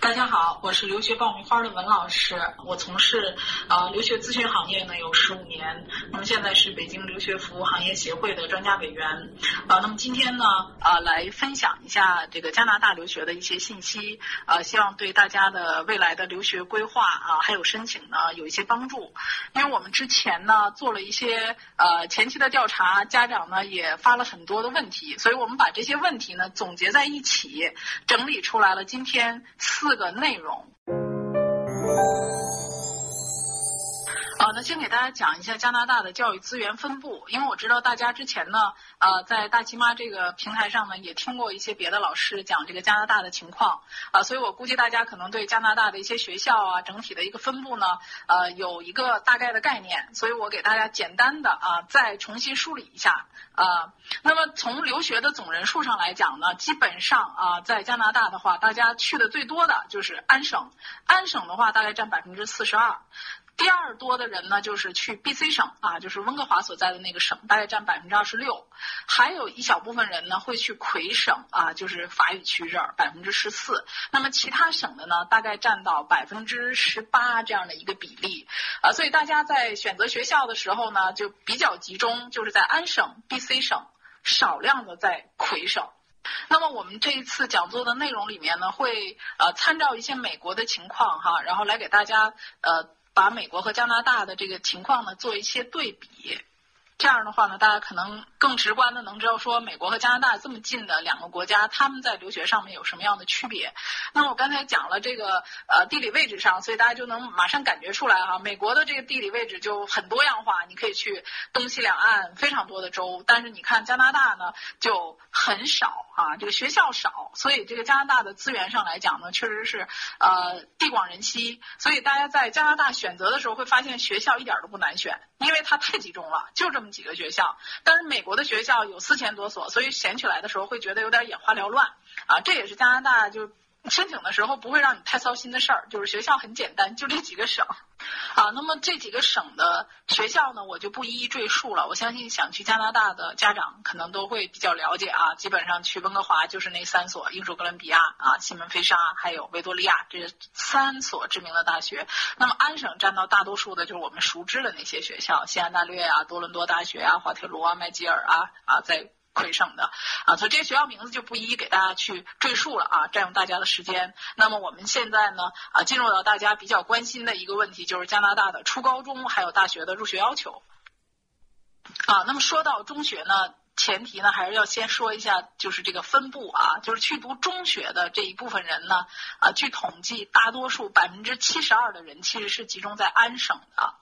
大家好，我是留学爆米花的文老师，我从事呃留学咨询行业呢有十五年，那么现在是北京留学服务行业协会的专家委员，啊，那么今天呢啊来分享一下这个加拿大留学的一些信息，啊，希望对大家的未来的留学规划啊还有申请呢有一些帮助，因为我们之前呢做了一些呃前期的调查，家长呢也发了很多的问题，所以我们把这些问题呢总结在一起，整理出来了今天四。四个内容。先给大家讲一下加拿大的教育资源分布，因为我知道大家之前呢，呃，在大齐妈这个平台上呢，也听过一些别的老师讲这个加拿大的情况，啊，所以我估计大家可能对加拿大的一些学校啊，整体的一个分布呢，呃，有一个大概的概念，所以我给大家简单的啊，再重新梳理一下，啊，那么从留学的总人数上来讲呢，基本上啊，在加拿大的话，大家去的最多的就是安省，安省的话大概占百分之四十二。第二多的人呢，就是去 B.C 省啊，就是温哥华所在的那个省，大概占百分之二十六。还有一小部分人呢，会去魁省啊，就是法语区这儿百分之十四。那么其他省的呢，大概占到百分之十八这样的一个比例啊。所以大家在选择学校的时候呢，就比较集中，就是在安省、B.C 省，少量的在魁省。那么我们这一次讲座的内容里面呢，会呃参照一些美国的情况哈，然后来给大家呃。把美国和加拿大的这个情况呢做一些对比，这样的话呢，大家可能更直观的能知道说，美国和加拿大这么近的两个国家，他们在留学上面有什么样的区别。那么我刚才讲了这个呃地理位置上，所以大家就能马上感觉出来哈，美国的这个地理位置就很多样化，你可以去东西两岸非常多的州，但是你看加拿大呢就很少啊，这个学校少，所以这个加拿大的资源上来讲呢，确实是呃地广人稀，所以大家在加拿大选择的时候会发现学校一点都不难选，因为它太集中了，就这么几个学校。但是美国的学校有四千多所，所以选起来的时候会觉得有点眼花缭乱啊，这也是加拿大就。申请的时候不会让你太操心的事儿，就是学校很简单，就这几个省，啊，那么这几个省的学校呢，我就不一一赘述了。我相信想去加拿大的家长可能都会比较了解啊。基本上去温哥华就是那三所：英属哥伦比亚啊、西门菲沙还有维多利亚这三所知名的大学。那么安省占到大多数的就是我们熟知的那些学校：西安大略啊、多伦多大学啊、滑铁卢啊、麦吉尔啊啊，在。魁省的啊，所以这些学校名字就不一一给大家去赘述了啊，占用大家的时间。那么我们现在呢啊，进入到大家比较关心的一个问题，就是加拿大的初高中还有大学的入学要求啊。那么说到中学呢，前提呢还是要先说一下，就是这个分布啊，就是去读中学的这一部分人呢啊，据统计，大多数百分之七十二的人其实是集中在安省的。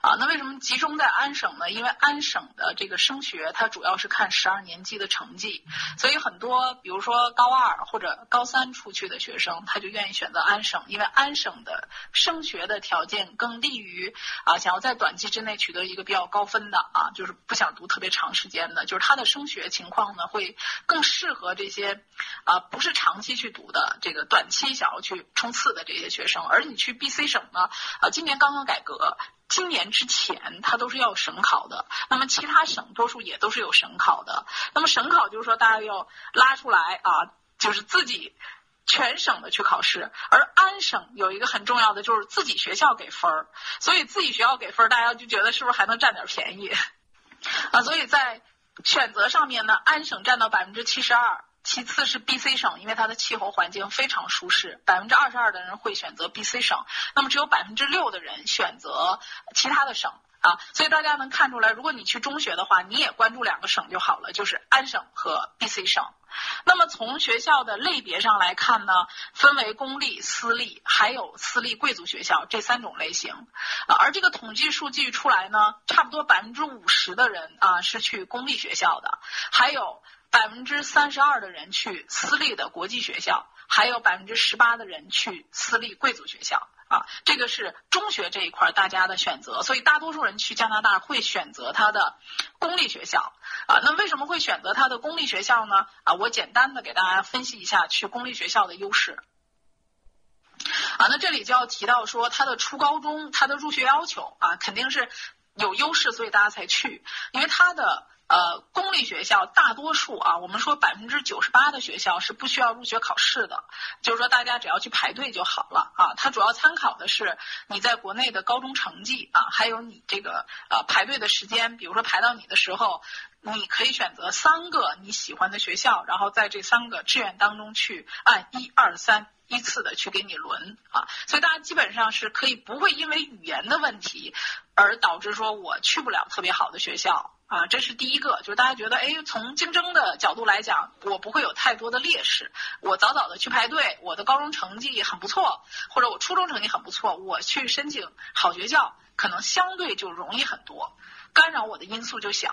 啊，那为什么集中在安省呢？因为安省的这个升学，它主要是看十二年级的成绩，所以很多，比如说高二或者高三出去的学生，他就愿意选择安省，因为安省的升学的条件更利于啊，想要在短期之内取得一个比较高分的啊，就是不想读特别长时间的，就是他的升学情况呢，会更适合这些啊，不是长期去读的，这个短期想要去冲刺的这些学生。而你去 B、C 省呢，啊，今年刚刚改革。今年之前，它都是要省考的。那么其他省多数也都是有省考的。那么省考就是说，大家要拉出来啊，就是自己全省的去考试。而安省有一个很重要的，就是自己学校给分儿。所以自己学校给分儿，大家就觉得是不是还能占点便宜啊？所以在选择上面呢，安省占到百分之七十二。其次是 B、C 省，因为它的气候环境非常舒适，百分之二十二的人会选择 B、C 省，那么只有百分之六的人选择其他的省啊。所以大家能看出来，如果你去中学的话，你也关注两个省就好了，就是安省和 B、C 省。那么从学校的类别上来看呢，分为公立、私立，还有私立贵族学校这三种类型啊。而这个统计数据出来呢，差不多百分之五十的人啊是去公立学校的，还有。百分之三十二的人去私立的国际学校，还有百分之十八的人去私立贵族学校啊，这个是中学这一块大家的选择，所以大多数人去加拿大会选择他的公立学校啊。那为什么会选择他的公立学校呢？啊，我简单的给大家分析一下去公立学校的优势啊。那这里就要提到说，他的初高中他的入学要求啊，肯定是。有优势，所以大家才去，因为它的。呃，公立学校大多数啊，我们说百分之九十八的学校是不需要入学考试的，就是说大家只要去排队就好了啊。它主要参考的是你在国内的高中成绩啊，还有你这个呃排队的时间。比如说排到你的时候，你可以选择三个你喜欢的学校，然后在这三个志愿当中去按一二三依次的去给你轮啊。所以大家基本上是可以不会因为语言的问题而导致说我去不了特别好的学校。啊，这是第一个，就是大家觉得，哎，从竞争的角度来讲，我不会有太多的劣势。我早早的去排队，我的高中成绩很不错，或者我初中成绩很不错，我去申请好学校，可能相对就容易很多，干扰我的因素就小。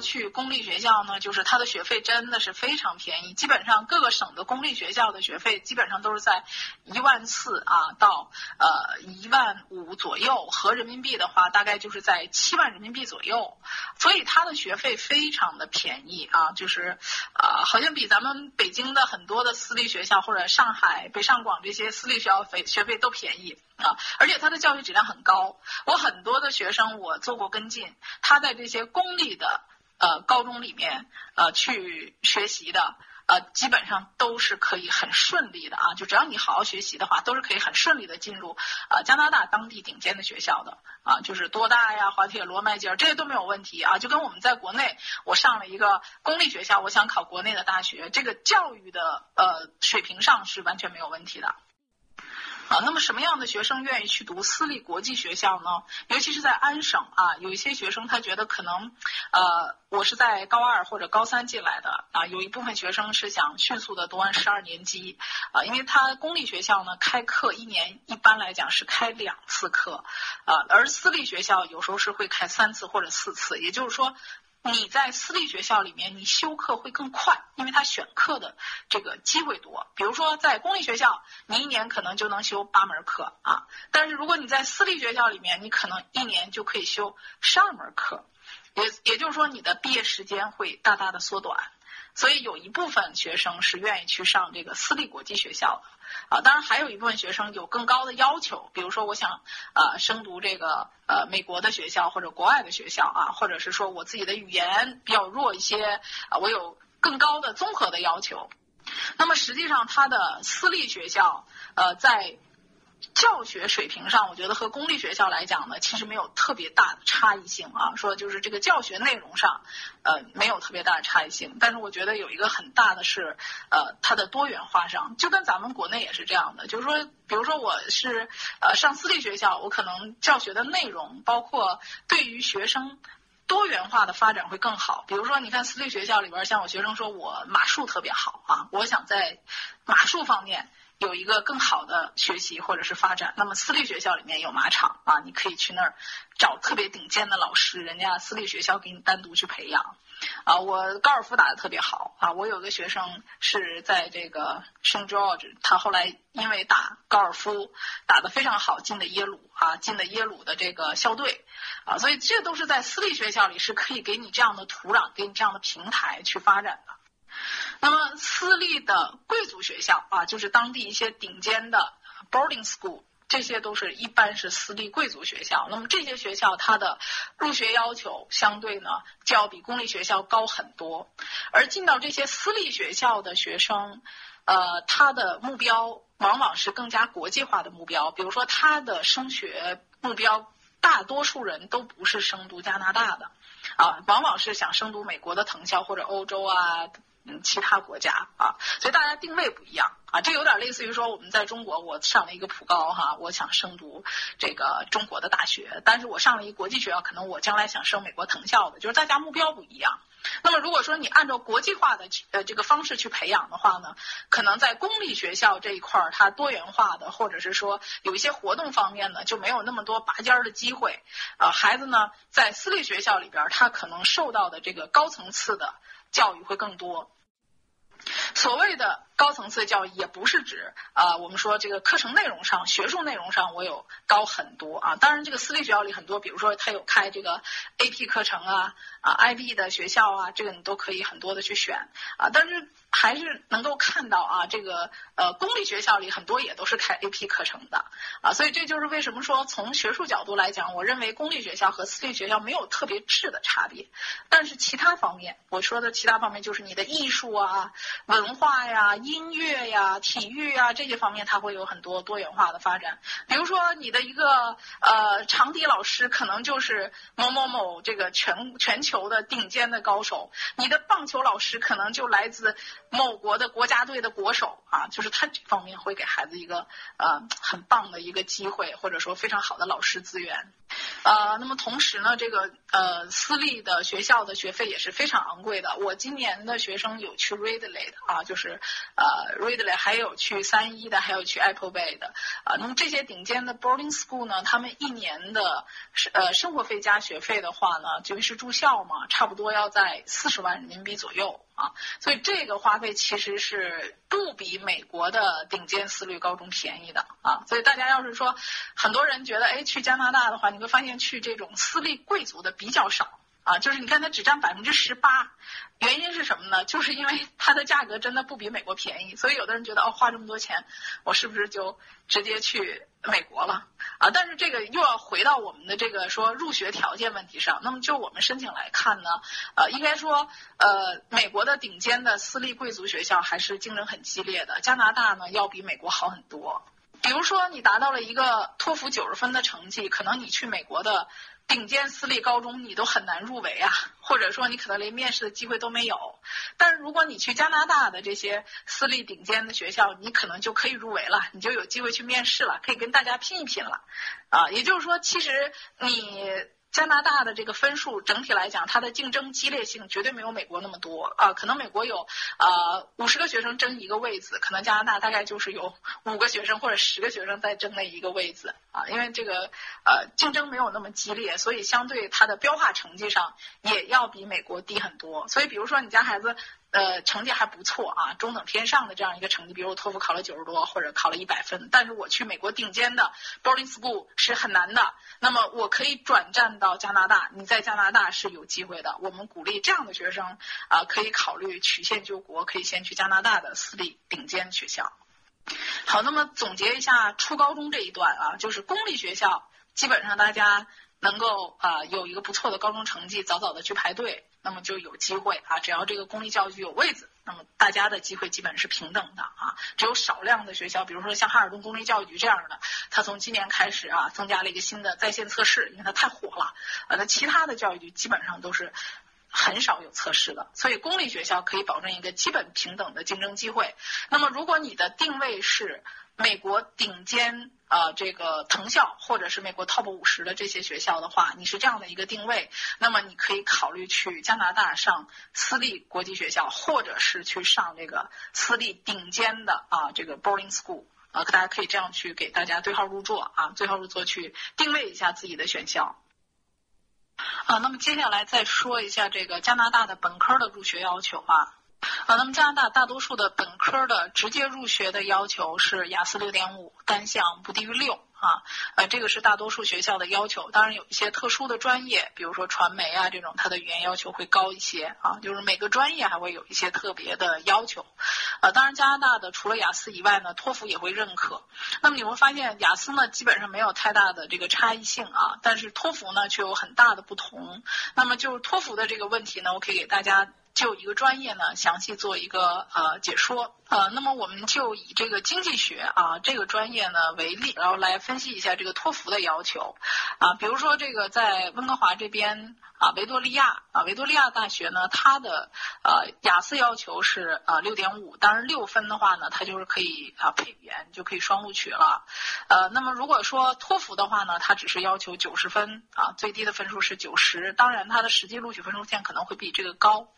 去公立学校呢，就是它的学费真的是非常便宜，基本上各个省的公立学校的学费基本上都是在一万四啊到呃一万五左右，合人民币的话大概就是在七万人民币左右，所以它的学费非常的便宜啊，就是啊好像比咱们北京的很多的私立学校或者上海北上广这些私立学校费学费都便宜啊，而且它的教学质量很高，我很多的学生我做过跟进，他在这些公立的。呃，高中里面呃去学习的呃，基本上都是可以很顺利的啊，就只要你好好学习的话，都是可以很顺利的进入呃加拿大当地顶尖的学校的啊，就是多大呀、滑铁卢、麦吉尔这些都没有问题啊，就跟我们在国内，我上了一个公立学校，我想考国内的大学，这个教育的呃水平上是完全没有问题的。啊，那么什么样的学生愿意去读私立国际学校呢？尤其是在安省啊，有一些学生他觉得可能，呃，我是在高二或者高三进来的啊，有一部分学生是想迅速的读完十二年级啊，因为他公立学校呢开课一年一般来讲是开两次课啊，而私立学校有时候是会开三次或者四次，也就是说。你在私立学校里面，你修课会更快，因为他选课的这个机会多。比如说在公立学校，你一年可能就能修八门课啊，但是如果你在私立学校里面，你可能一年就可以修十二门课，也也就是说你的毕业时间会大大的缩短。所以有一部分学生是愿意去上这个私立国际学校。啊，当然还有一部分学生有更高的要求，比如说我想呃升读这个呃美国的学校或者国外的学校啊，或者是说我自己的语言比较弱一些啊，我有更高的综合的要求。那么实际上，他的私立学校呃在。教学水平上，我觉得和公立学校来讲呢，其实没有特别大的差异性啊。说就是这个教学内容上，呃，没有特别大的差异性。但是我觉得有一个很大的是，呃，它的多元化上，就跟咱们国内也是这样的。就是说，比如说我是呃上私立学校，我可能教学的内容，包括对于学生多元化的发展会更好。比如说，你看私立学校里边，像我学生说我马术特别好啊，我想在马术方面。有一个更好的学习或者是发展，那么私立学校里面有马场啊，你可以去那儿找特别顶尖的老师，人家私立学校给你单独去培养啊。我高尔夫打得特别好啊，我有个学生是在这个圣 George，他后来因为打高尔夫打得非常好，进的耶鲁啊，进的耶鲁的这个校队啊，所以这都是在私立学校里是可以给你这样的土壤，给你这样的平台去发展的。那么私立的贵族学校啊，就是当地一些顶尖的 boarding school，这些都是一般是私立贵族学校。那么这些学校它的入学要求相对呢，就要比公立学校高很多。而进到这些私立学校的学生，呃，他的目标往往是更加国际化的目标。比如说他的升学目标，大多数人都不是升读加拿大的，啊，往往是想升读美国的藤校或者欧洲啊。其他国家啊，所以大家定位不一样啊，这有点类似于说我们在中国，我上了一个普高哈，我想升读这个中国的大学，但是我上了一国际学校，可能我将来想升美国藤校的，就是大家目标不一样。那么如果说你按照国际化的呃这个方式去培养的话呢，可能在公立学校这一块儿，它多元化的，或者是说有一些活动方面呢，就没有那么多拔尖儿的机会啊。孩子呢，在私立学校里边，他可能受到的这个高层次的。教育会更多。所谓的高层次教育，也不是指啊，我们说这个课程内容上、学术内容上我有高很多啊。当然，这个私立学校里很多，比如说他有开这个 AP 课程啊，啊 IB 的学校啊，这个你都可以很多的去选啊。但是还是能够看到啊，这个呃公立学校里很多也都是开 AP 课程的啊。所以这就是为什么说从学术角度来讲，我认为公立学校和私立学校没有特别质的差别。但是其他方面，我说的其他方面就是你的艺术啊。文化呀、音乐呀、体育啊这些方面，它会有很多多元化的发展。比如说，你的一个呃长笛老师可能就是某某某这个全全球的顶尖的高手，你的棒球老师可能就来自某国的国家队的国手啊，就是他这方面会给孩子一个呃很棒的一个机会，或者说非常好的老师资源。呃，那么同时呢，这个呃私立的学校的学费也是非常昂贵的。我今年的学生有去 read 的啊，就是呃 Readley，还有去三一的，还有去 Apple Bay 的啊。那么这些顶尖的 boarding school 呢，他们一年的呃生活费加学费的话呢，因为是住校嘛，差不多要在四十万人民币左右。啊，所以这个花费其实是不比美国的顶尖私立高中便宜的啊。所以大家要是说，很多人觉得，哎，去加拿大的话，你会发现去这种私立贵族的比较少啊。就是你看它只占百分之十八，原因是什么呢？就是因为它的价格真的不比美国便宜。所以有的人觉得，哦，花这么多钱，我是不是就直接去美国了？啊，但是这个又要回到我们的这个说入学条件问题上。那么就我们申请来看呢，呃，应该说，呃，美国的顶尖的私立贵族学校还是竞争很激烈的。加拿大呢要比美国好很多。比如说你达到了一个托福九十分的成绩，可能你去美国的。顶尖私立高中你都很难入围啊，或者说你可能连面试的机会都没有。但是如果你去加拿大的这些私立顶尖的学校，你可能就可以入围了，你就有机会去面试了，可以跟大家拼一拼了。啊，也就是说，其实你。加拿大的这个分数整体来讲，它的竞争激烈性绝对没有美国那么多啊。可能美国有呃五十个学生争一个位子，可能加拿大大概就是有五个学生或者十个学生在争那一个位子啊。因为这个呃竞争没有那么激烈，所以相对它的标化成绩上也要比美国低很多。所以比如说你家孩子。呃，成绩还不错啊，中等偏上的这样一个成绩，比如我托福考了九十多，或者考了一百分，但是我去美国顶尖的 boarding school 是很难的。那么我可以转战到加拿大，你在加拿大是有机会的。我们鼓励这样的学生啊，可以考虑曲线救国，可以先去加拿大的私立顶尖学校。好，那么总结一下初高中这一段啊，就是公立学校基本上大家能够啊有一个不错的高中成绩，早早的去排队。那么就有机会啊！只要这个公立教育局有位子，那么大家的机会基本是平等的啊。只有少量的学校，比如说像哈尔滨公立教育局这样的，它从今年开始啊，增加了一个新的在线测试，因为它太火了。呃，那其他的教育局基本上都是很少有测试的，所以公立学校可以保证一个基本平等的竞争机会。那么如果你的定位是美国顶尖。呃，这个藤校或者是美国 top 五十的这些学校的话，你是这样的一个定位，那么你可以考虑去加拿大上私立国际学校，或者是去上这个私立顶尖的啊这个 boarding school 啊，大家可以这样去给大家对号入座啊，对号入座去定位一下自己的选校。啊，那么接下来再说一下这个加拿大的本科的入学要求啊。啊，那么加拿大大多数的本科的直接入学的要求是雅思六点五，单项不低于六啊，呃，这个是大多数学校的要求。当然有一些特殊的专业，比如说传媒啊这种，它的语言要求会高一些啊，就是每个专业还会有一些特别的要求。呃，当然加拿大的除了雅思以外呢，托福也会认可。那么你会发现雅思呢基本上没有太大的这个差异性啊，但是托福呢却有很大的不同。那么就是托福的这个问题呢，我可以给大家。就一个专业呢，详细做一个呃解说。呃，那么我们就以这个经济学啊这个专业呢为例，然后来分析一下这个托福的要求啊。比如说这个在温哥华这边啊，维多利亚啊，维多利亚大学呢，它的呃雅思要求是呃六点五，当然六分的话呢，它就是可以啊配语言就可以双录取了。呃，那么如果说托福的话呢，它只是要求九十分啊，最低的分数是九十，当然它的实际录取分数线可能会比这个高。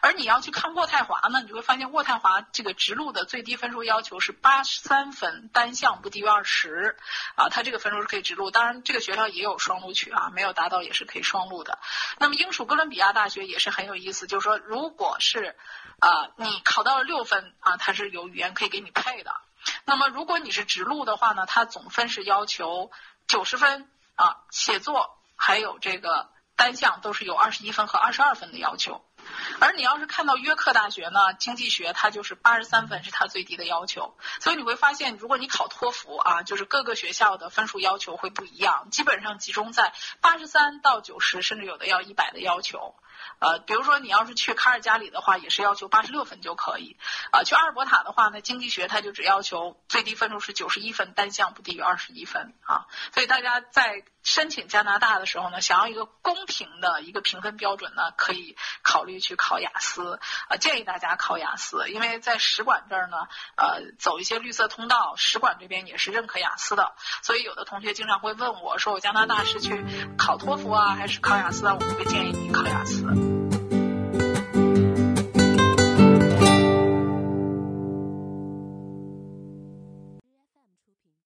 而你要去看渥太华呢，你就会发现渥太华这个直录的最低分数要求是八十三分，单项不低于二十，啊，它这个分数是可以直录。当然，这个学校也有双录取啊，没有达到也是可以双录的。那么英属哥伦比亚大学也是很有意思，就是说，如果是啊你考到了六分啊，它是有语言可以给你配的。那么如果你是直录的话呢，它总分是要求九十分啊，写作还有这个单项都是有二十一分和二十二分的要求。而你要是看到约克大学呢，经济学它就是八十三分是它最低的要求，所以你会发现，如果你考托福啊，就是各个学校的分数要求会不一样，基本上集中在八十三到九十，甚至有的要一百的要求。呃，比如说你要是去卡尔加里的话，也是要求八十六分就可以。啊，去阿尔伯塔的话呢，经济学它就只要求最低分数是九十一分，单项不低于二十一分啊。所以大家在申请加拿大的时候呢，想要一个公平的一个评分标准呢，可以考虑去考雅思。呃，建议大家考雅思，因为在使馆这儿呢，呃，走一些绿色通道，使馆这边也是认可雅思的。所以有的同学经常会问我说，我加拿大是去考托福啊，还是考雅思啊？我会建议你考雅思。Amen.